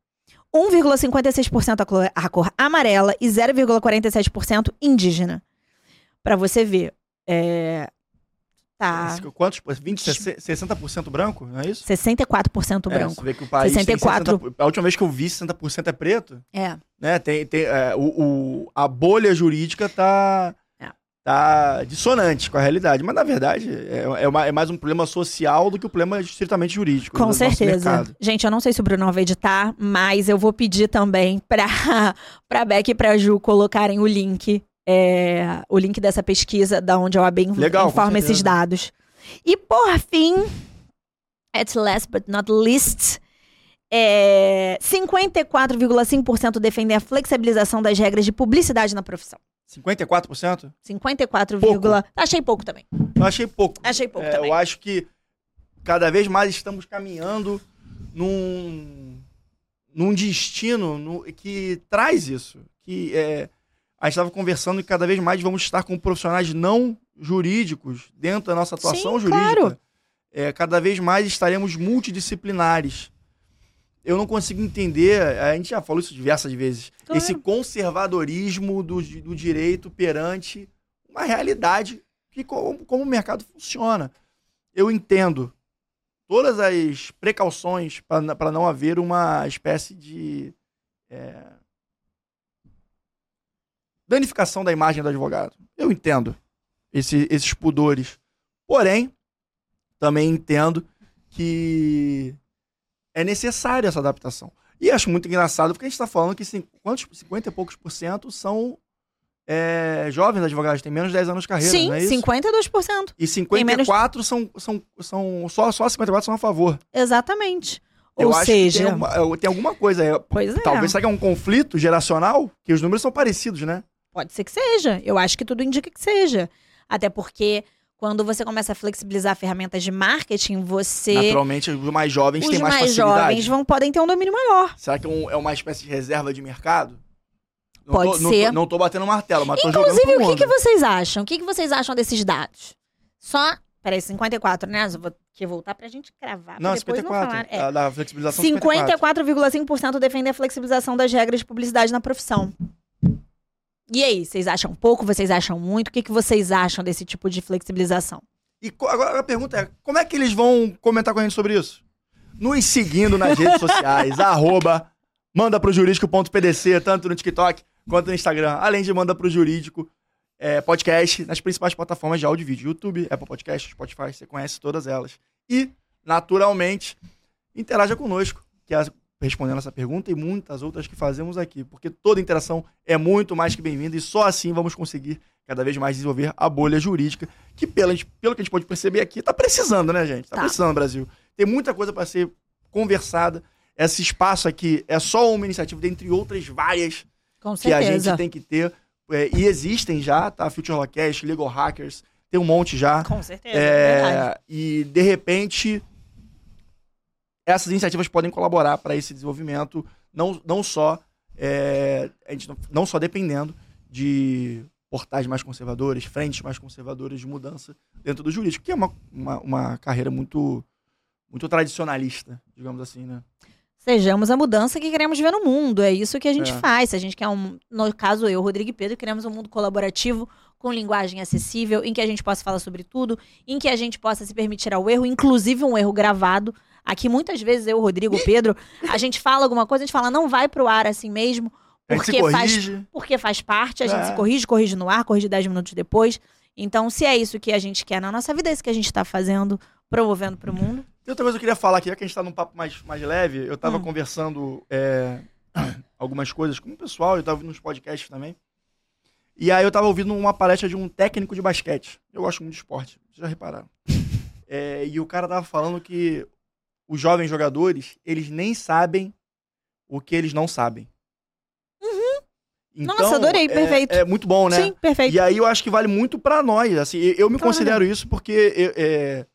1,56% a cor, a cor amarela e 0,47% indígena. Pra você ver. É, tá. Quantos? 20, 60% branco, não é isso? 64% É, branco. você vê que o país 64. Tem 60%, a última vez que eu vi 60% é preto, É. né? Tem, tem, é, o, o- a bolha jurídica tá, É. tá dissonante com a realidade. Mas, na verdade, é, é uma- é mais um problema social do que um problema estritamente jurídico. Com nosso certeza. Gente, eu não sei se o Bruno vai editar, mas eu vou pedir também pra, pra Beck e pra Ju colocarem o link. É, o link dessa pesquisa, da onde a OAB Legal, informa esses dados. E por fim, at last but not least, é, 54,5% defendem a flexibilização das regras de publicidade na profissão. 54%? 54, Pouco. achei pouco também. Eu achei pouco. Achei pouco É, também. eu acho que cada vez mais estamos caminhando num, num destino no- que traz isso. Que é, a gente estava conversando e cada vez mais vamos estar com profissionais não jurídicos dentro da nossa atuação Sim, jurídica. claro. É, cada vez mais estaremos multidisciplinares. Eu não consigo entender, a gente já falou isso diversas vezes, Claro. esse conservadorismo do, do direito perante uma realidade que como, como o mercado funciona. Eu entendo todas as precauções para não haver uma espécie de é, danificação da imagem do advogado. Eu entendo esse- esses pudores. Porém, também entendo que é necessária essa adaptação. E acho muito engraçado, porque a gente está falando que cin- quantos, 50 e poucos por cento são é, jovens advogados, têm menos de 10 anos de carreira, Sim, não é isso? 52%. E 54 são, são, são só, só 54 são a favor. Exatamente. Eu Ou seja, tem, uma- tem alguma coisa aí. pois é. Talvez será que é um conflito geracional? Que os números são parecidos, né? Pode ser que seja. Eu acho que tudo indica que seja. Até porque quando você começa a flexibilizar ferramentas de marketing, você. Naturalmente, os mais jovens os têm mais, mais facilidade. jovens vão, podem ter um domínio maior. Será que é, um- é uma espécie de reserva de mercado? Não Pode tô, não ser. tô- Não tô batendo martelo, mas tô jogando Inclusive, o que, que vocês acham? O que, que vocês acham desses dados? Só Peraí, 54, né? Eu vou que voltar pra gente cravar. Não, depois 54. Não falar. É. a Da flexibilização 54. 54,5% defendem a flexibilização das regras de publicidade na profissão. E aí, vocês acham pouco? Vocês acham muito? O que, que vocês acham desse tipo de flexibilização? E agora a pergunta é, como é que eles vão comentar com a gente sobre isso? Nos seguindo nas redes sociais, arroba, manda pro jurídico.pdc, tanto no TikTok quanto no Instagram, além de manda pro jurídico é, podcast nas principais plataformas de áudio e vídeo, YouTube, Apple Podcast, Spotify, você conhece todas elas. E, naturalmente, interaja conosco, que é respondendo essa pergunta e muitas outras que fazemos aqui, porque toda interação é muito mais que bem-vinda e só assim vamos conseguir cada vez mais desenvolver a bolha jurídica, que pela, pelo que a gente pode perceber aqui, tá precisando, né, gente? Tá, Tá. precisando, Brasil. Tem muita coisa para ser conversada. Esse espaço aqui é só uma iniciativa, dentre outras várias Com que a gente tem que ter. é, e existem já, tá? Future Lawcast, Legal Hackers, tem um monte já. Com certeza. é verdade. É, e, de repente, essas iniciativas podem colaborar para esse desenvolvimento, não, não só é, a gente não, não só dependendo de portais mais conservadores, frentes mais conservadoras de mudança dentro do jurídico, que é uma, uma, uma carreira muito, muito tradicionalista, digamos assim, né? Sejamos a mudança que queremos ver no mundo. É isso que a gente É. faz. Se a gente quer um. No caso, eu, Rodrigo e Pedro, queremos um mundo colaborativo, com linguagem acessível, em que a gente possa falar sobre tudo, em que a gente possa se permitir ao erro, inclusive um erro gravado. Aqui, muitas vezes, eu, Rodrigo, o Pedro, a gente fala alguma coisa, a gente fala, não vai pro ar assim mesmo, gente porque faz porque faz parte, a gente É. se corrige, corrige no ar, corrige 10 minutos depois. Então, se é isso que a gente quer na nossa vida, é isso que a gente está fazendo, promovendo pro mundo. Tem outra coisa que eu queria falar aqui, já que a gente tá num papo mais, mais leve, eu tava Hum. conversando é, algumas coisas com o pessoal, eu tava ouvindo uns podcasts também. E aí eu tava ouvindo uma palestra de um técnico de basquete. Eu gosto muito de esporte, vocês já repararam. É, e o cara tava falando que os jovens jogadores, eles nem sabem o que eles não sabem. Então, Uhum. Nossa, adorei, é- perfeito. É muito bom, né? Sim, perfeito. E aí eu acho que vale muito pra nós. Assim, eu, me Claro. considero isso porque eu, é,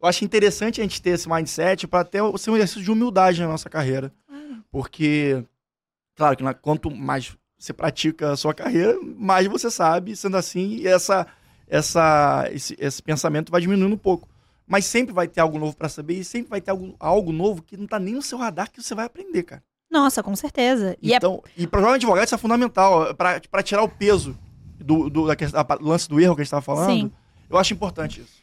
eu acho interessante a gente ter esse mindset pra até ser um exercício de humildade na nossa carreira. Porque, claro que quanto mais você pratica a sua carreira, mais você sabe, sendo assim, essa, essa, esse, esse pensamento vai diminuindo um pouco. Mas sempre vai ter algo novo pra saber e sempre vai ter algo, algo novo que não tá nem no seu radar que você vai aprender, cara. Nossa, com certeza. E é Então, e para jovem advogado isso é fundamental, pra tirar o peso do, do, da questão- lance do erro que a gente estava falando. Sim. Eu acho importante isso.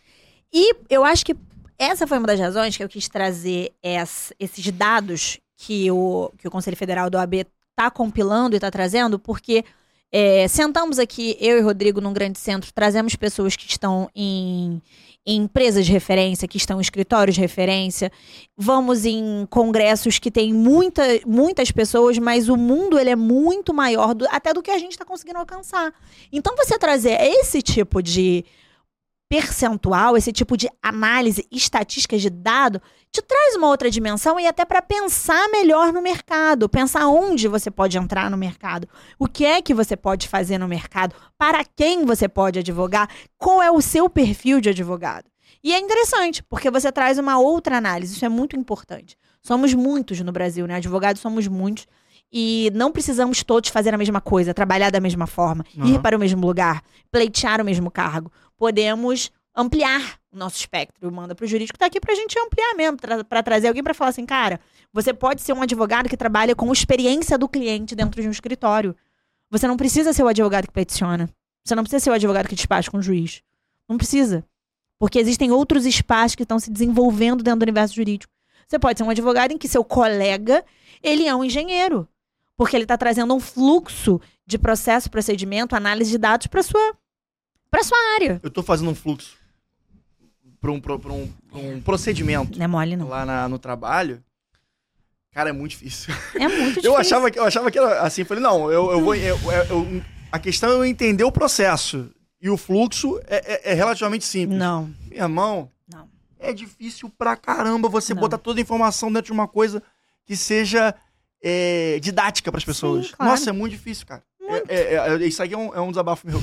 E eu acho que essa foi uma das razões que eu quis trazer ess- esses dados que o, que o Conselho Federal do OAB está compilando e está trazendo, porque é, sentamos aqui, eu e Rodrigo, num grande centro, trazemos pessoas que estão em, em empresas de referência, que estão em escritórios de referência, vamos em congressos que tem muita, muitas pessoas, mas o mundo ele é muito maior do- até do que a gente está conseguindo alcançar. Então, você trazer esse tipo de percentual, esse tipo de análise, estatísticas de dado, te traz uma outra dimensão e até para pensar melhor no mercado, pensar onde você pode entrar no mercado, o que é que você pode fazer no mercado, para quem você pode advogar, qual é o seu perfil de advogado. E é interessante, porque você traz uma outra análise, isso é muito importante. Somos muitos no Brasil, né? Advogados somos muitos. E não precisamos todos fazer a mesma coisa, trabalhar da mesma forma, ir Uhum. para o mesmo lugar, pleitear o mesmo cargo. Podemos ampliar o nosso espectro. Manda para o Jurídico está aqui para a gente ampliar mesmo, para trazer alguém para falar assim, cara, você pode ser um advogado que trabalha com experiência do cliente dentro de um escritório. Você não precisa ser o advogado que peticiona. Você não precisa ser o advogado que despacha com o juiz. Não precisa. Porque existem outros espaços que estão se desenvolvendo dentro do universo jurídico. Você pode ser um advogado em que seu colega, ele é um engenheiro. Porque ele está trazendo um fluxo de processo, procedimento, análise de dados para sua para sua área. Eu tô fazendo um fluxo para um, pra um, pra um procedimento Não é mole, não. lá na- no trabalho. Cara, é muito difícil. É muito difícil. Eu achava que, eu achava que era assim. Falei, não, eu, eu vou. eu- eu- a questão é eu entender o processo. E o fluxo é, é- é relativamente simples. Não. Meu irmão, Não. é difícil pra caramba você Não. botar toda a informação dentro de uma coisa que seja é, didática pras pessoas. Sim, claro. Nossa, é muito difícil, cara. É- é- é- isso aqui é um, é um desabafo meu.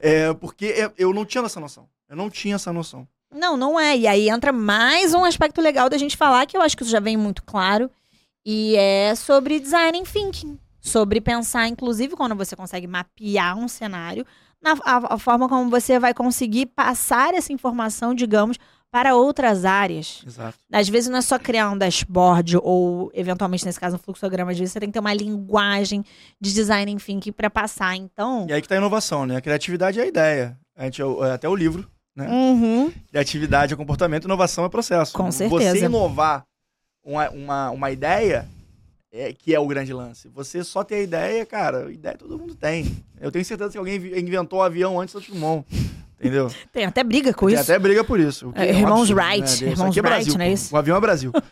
É, porque é- eu não tinha essa noção. Eu não tinha essa noção. Não, não é. E aí entra mais um aspecto legal da gente falar, que eu acho que isso já vem muito claro, e é sobre design thinking. sobre pensar, inclusive quando você consegue mapear um cenário, na a, a forma como você vai conseguir passar essa informação, digamos, para outras áreas. Exato. Às vezes não é só criar um dashboard ou, eventualmente, nesse caso, um fluxograma. Às vezes você tem que ter uma linguagem de design thinking para passar. Então. E aí que tá a inovação, né? A criatividade é a ideia. A gente, é até o livro, né? Uhum. Criatividade é comportamento, inovação é processo. Com certeza. Você inovar uma, uma, uma ideia é, que é o grande lance. Você só ter a ideia, cara, ideia todo mundo tem. Eu tenho certeza que alguém inventou o avião antes do Timon. Entendeu? Tem até briga com Tem isso. até briga por isso. É, um irmãos absurdo, Wright, Isso irmãos é Wright, Brasil, não é isso? O avião é Brasil.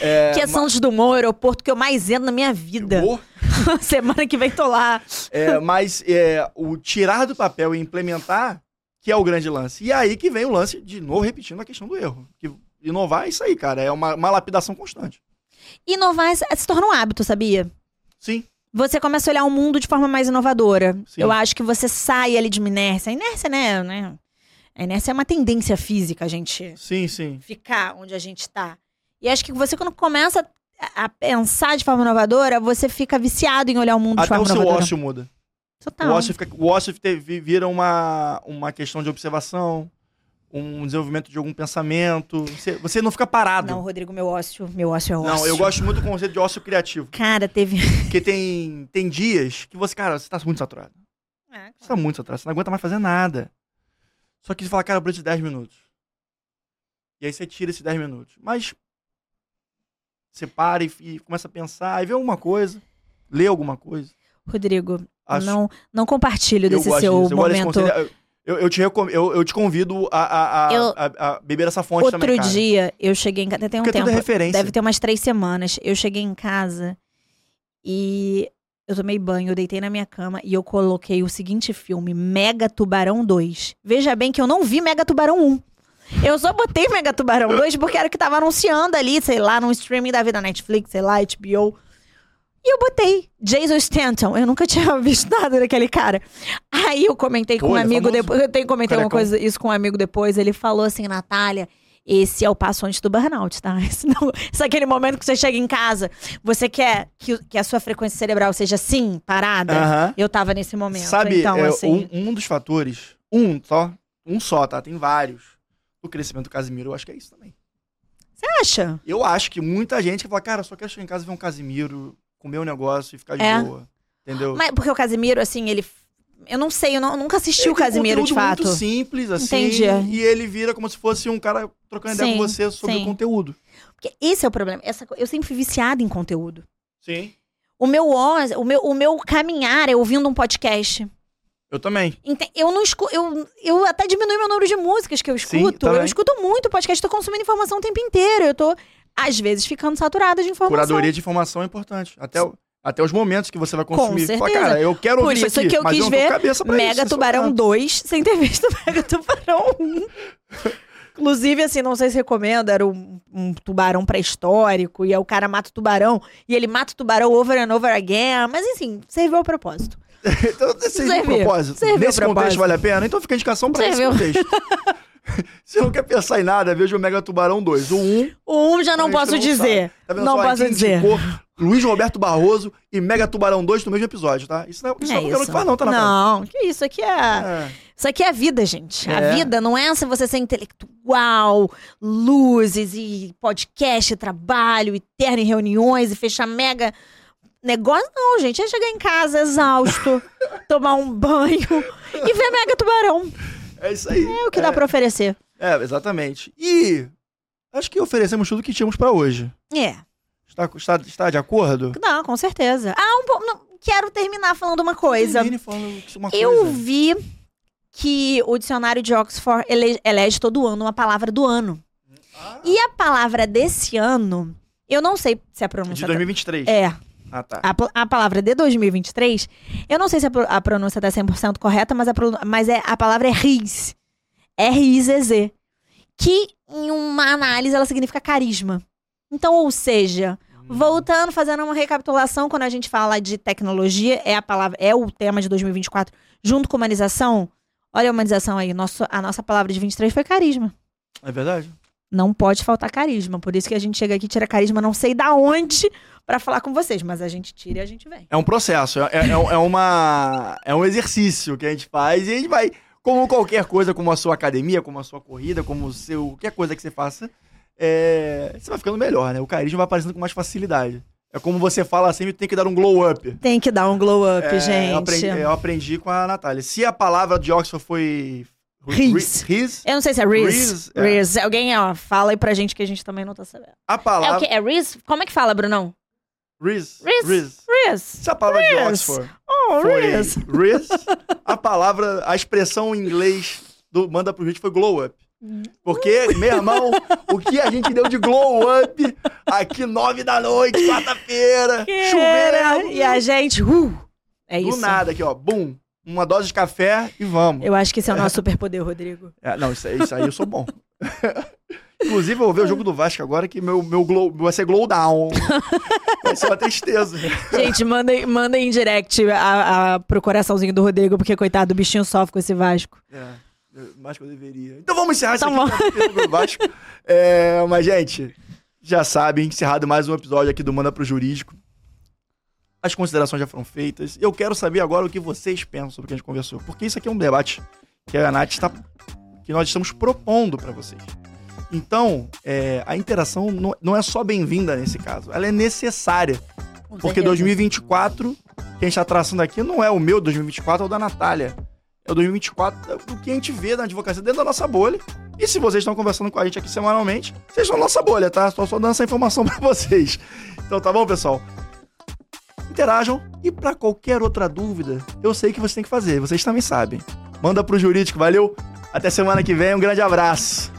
É, que é Santos Dumont, o aeroporto que eu mais entro na minha vida. Semana que vem tô lá. é, mas é, o tirar do papel e implementar que é o grande lance. E aí que vem o lance, de novo, repetindo a questão do erro. Que inovar é isso aí, cara. É uma, uma lapidação constante. Inovar é- se torna um hábito, sabia? Sim. Você começa a olhar o mundo de forma mais inovadora. Sim. Eu acho que você sai ali de uma inércia. A inércia, né? né? A inércia é uma tendência física, a gente Sim, sim. ficar onde a gente tá. E acho que você, quando começa a pensar de forma inovadora, você fica viciado em olhar o mundo de Até forma o seu inovadora. ócio muda. Total. O ócio, fica, o ócio vira uma, uma questão de observação, um desenvolvimento de algum pensamento. Você, você não fica parado. Não, Rodrigo, meu ócio, meu ócio é ócio. Não, eu gosto muito do conceito de ócio criativo. Cara, teve. Porque tem, tem dias que você, cara, você tá muito saturado. Você tá muito saturado, você não aguenta mais fazer nada. Só que você fala, cara, eu de 10 minutos. E aí você tira esses 10 minutos. Mas você para e, e começa a pensar, aí vê alguma coisa, lê alguma coisa. Rodrigo, Acho- não, não compartilho eu desse seu disso, eu momento. conceito. Eu, eu te recom- eu, eu te convido a, a, a, Eu- a- a beber essa fonte Outro também, cara. dia, eu cheguei em casa. Tem um Porque tempo. tudo é referência. Deve ter umas três semanas. Eu cheguei em casa e eu tomei banho, eu deitei na minha cama e eu coloquei o seguinte filme: Mega Tubarão 2. Veja bem que eu não vi Mega Tubarão 1. Eu só botei Mega Tubarão 2 porque era o que tava anunciando ali, sei lá, num streaming da vida Netflix, sei lá, HBO. E eu botei Jason Stanton. Eu nunca tinha visto nada daquele cara. Aí eu comentei Pô, com um é amigo famoso. depois. Eu tenho comentei uma coisa, isso com um amigo depois. Ele falou assim, Natália. Esse é o passo antes do burnout, tá? Esse, não, esse é aquele momento que você chega em casa, você quer que, que a sua frequência cerebral seja assim, parada. Eu tava nesse momento. Sabe, então, é, assim. um, um dos fatores, um só, um só, tá? Tem vários. O crescimento do Casimiro, eu acho que é isso também. Você acha? Eu acho que muita gente que fala, cara, eu só quero chegar em casa e ver um Casimiro, comer um negócio e ficar de É. boa. Entendeu? Mas porque o Casimiro, assim, ele. Eu não sei, eu não- nunca assisti Ele o Casimiro de fato. muito simples, assim. Entendi. E ele vira como se fosse um cara trocando ideia Sim, com você sobre sim. o conteúdo. Porque esse é o problema. Essa, eu sempre fui viciada em conteúdo. Sim. O meu, o meu, o meu caminhar é ouvindo um podcast. Eu também. Eu não escuto. Eu, eu até diminui meu número de músicas que eu Sim, escuto. também. eu escuto muito podcast, tô consumindo informação o tempo inteiro. Eu tô, às vezes, ficando saturada de informação. Curadoria de informação é importante. Até, o- até os momentos que você vai consumir. Fala, certeza. cara, eu quero Por ouvir isso isso aqui, que eu quis eu ver com Mega isso, Tubarão é 2 sem ter visto Mega Tubarão 1. Inclusive, assim, não sei se recomendo, era um, um tubarão pré-histórico, e aí o cara mata o tubarão, e ele mata o tubarão over and over again, mas assim, serviu ao propósito. Então, o Serviu. propósito. Serviu Nesse o contexto propósito. vale a pena? Então fica a indicação pra Serviu. esse contexto. Se não quer pensar em nada, veja o Mega Tubarão 2. O 1. O 1 já não a posso dizer. Tá não só? posso dizer. Luiz Roberto Barroso e Mega Tubarão 2 no mesmo episódio, tá? Isso não é, isso não é qualquer um que faz, não, tá, Natália? Não, que isso aqui é... É. Isso aqui é a vida, gente. A É. vida não é se você ser intelectual, luzes e podcast, trabalho, e terno em reuniões e fechar mega negócio. Não, gente. É chegar em casa exausto, tomar um banho e ver mega tubarão. É isso aí. É o que dá pra oferecer. É, exatamente. E acho que oferecemos tudo que tínhamos pra hoje. É. Está, está, está de acordo? Não, com certeza. Ah, um pouco. não, Quero terminar falando uma coisa. Falando uma Eu coisa. vi que o dicionário de Oxford ele- elege todo ano uma palavra do ano. Ah, E a palavra desse ano, eu não sei se a de pronúncia. 2023. É, Ah, tá. a, a palavra de 2023, eu não sei se a, a pronúncia tá 100% correta, mas, a, mas é, a palavra é RIZ. R-I-Z-Z. Que em uma análise ela significa carisma. Então, ou seja, voltando, fazendo uma recapitulação, quando a gente fala de tecnologia, é a palavra, é o tema de 2024, junto com humanização. Olha a humanização aí, nosso, a nossa palavra de 23 foi carisma. É verdade? Não pode faltar carisma. Por isso que a gente chega aqui e tira carisma, não sei da onde, pra falar com vocês. Mas a gente tira e a gente vem. É um processo, é, é, é uma, é um exercício que a gente faz e a gente vai, como qualquer coisa, como a sua academia, como a sua corrida, como o seu, qualquer coisa que você faça, é, você vai ficando melhor, né? O carisma vai aparecendo com mais facilidade. É como você fala sempre, tem que dar um glow up. Tem que dar um glow up, É, gente. Eu aprendi, eu aprendi com a Natália. Se a palavra de Oxford foi... Riz. Riz. Eu não sei se é Riz. Riz, é. Riz. Alguém, ó, fala aí pra gente que a gente também não tá sabendo. A É o palavra... quê? É Riz? Como é que fala, Brunão? Riz. Riz. Riz. Riz. Se a palavra de Riz. Oxford Oh, foi Riz. Riz, a palavra, a expressão em inglês do Manda pro Gente foi glow up. Porque, meu irmão, o que a gente deu de glow up aqui nove da noite, quarta-feira, chovendo, E a gente, uh, é do isso. nada aqui, ó, bum, uma dose de café e vamos. Eu acho que esse é o nosso superpoder, Rodrigo. É, não, isso, aí- isso aí eu sou bom. Inclusive, eu vou ver o jogo do Vasco agora, que meu, meu glow, vai ser glow down. Vai ser uma tristeza. Gente, mandem, mandem em direct a, a, pro coraçãozinho do Rodrigo, porque, coitado, o bichinho sofre com esse Vasco. É, mais que eu deveria. Então vamos encerrar Então aqui com o Vasco. É, mas, gente, já sabem, encerrado mais um episódio aqui do Manda pro Jurídico. As considerações já foram feitas. Eu quero saber agora o que vocês pensam sobre o que a gente conversou. Porque isso aqui é um debate que a Nath está. que nós estamos propondo para vocês. Então, é, a interação não, não é só bem-vinda nesse caso, ela é necessária. Porque certeza. 2024, que a gente tá traçando aqui, não é o meu 2024, é o da Natália. É o 2024 do que a gente vê na advocacia dentro da nossa bolha. E se vocês estão conversando com a gente aqui semanalmente, vocês estão na nossa bolha, tá? Tô só dando essa informação pra vocês. Então tá bom, pessoal? interajam. E para qualquer outra dúvida, eu sei o que você tem que fazer, vocês também sabem. Manda pro jurídico, valeu? Até semana que vem, um grande abraço.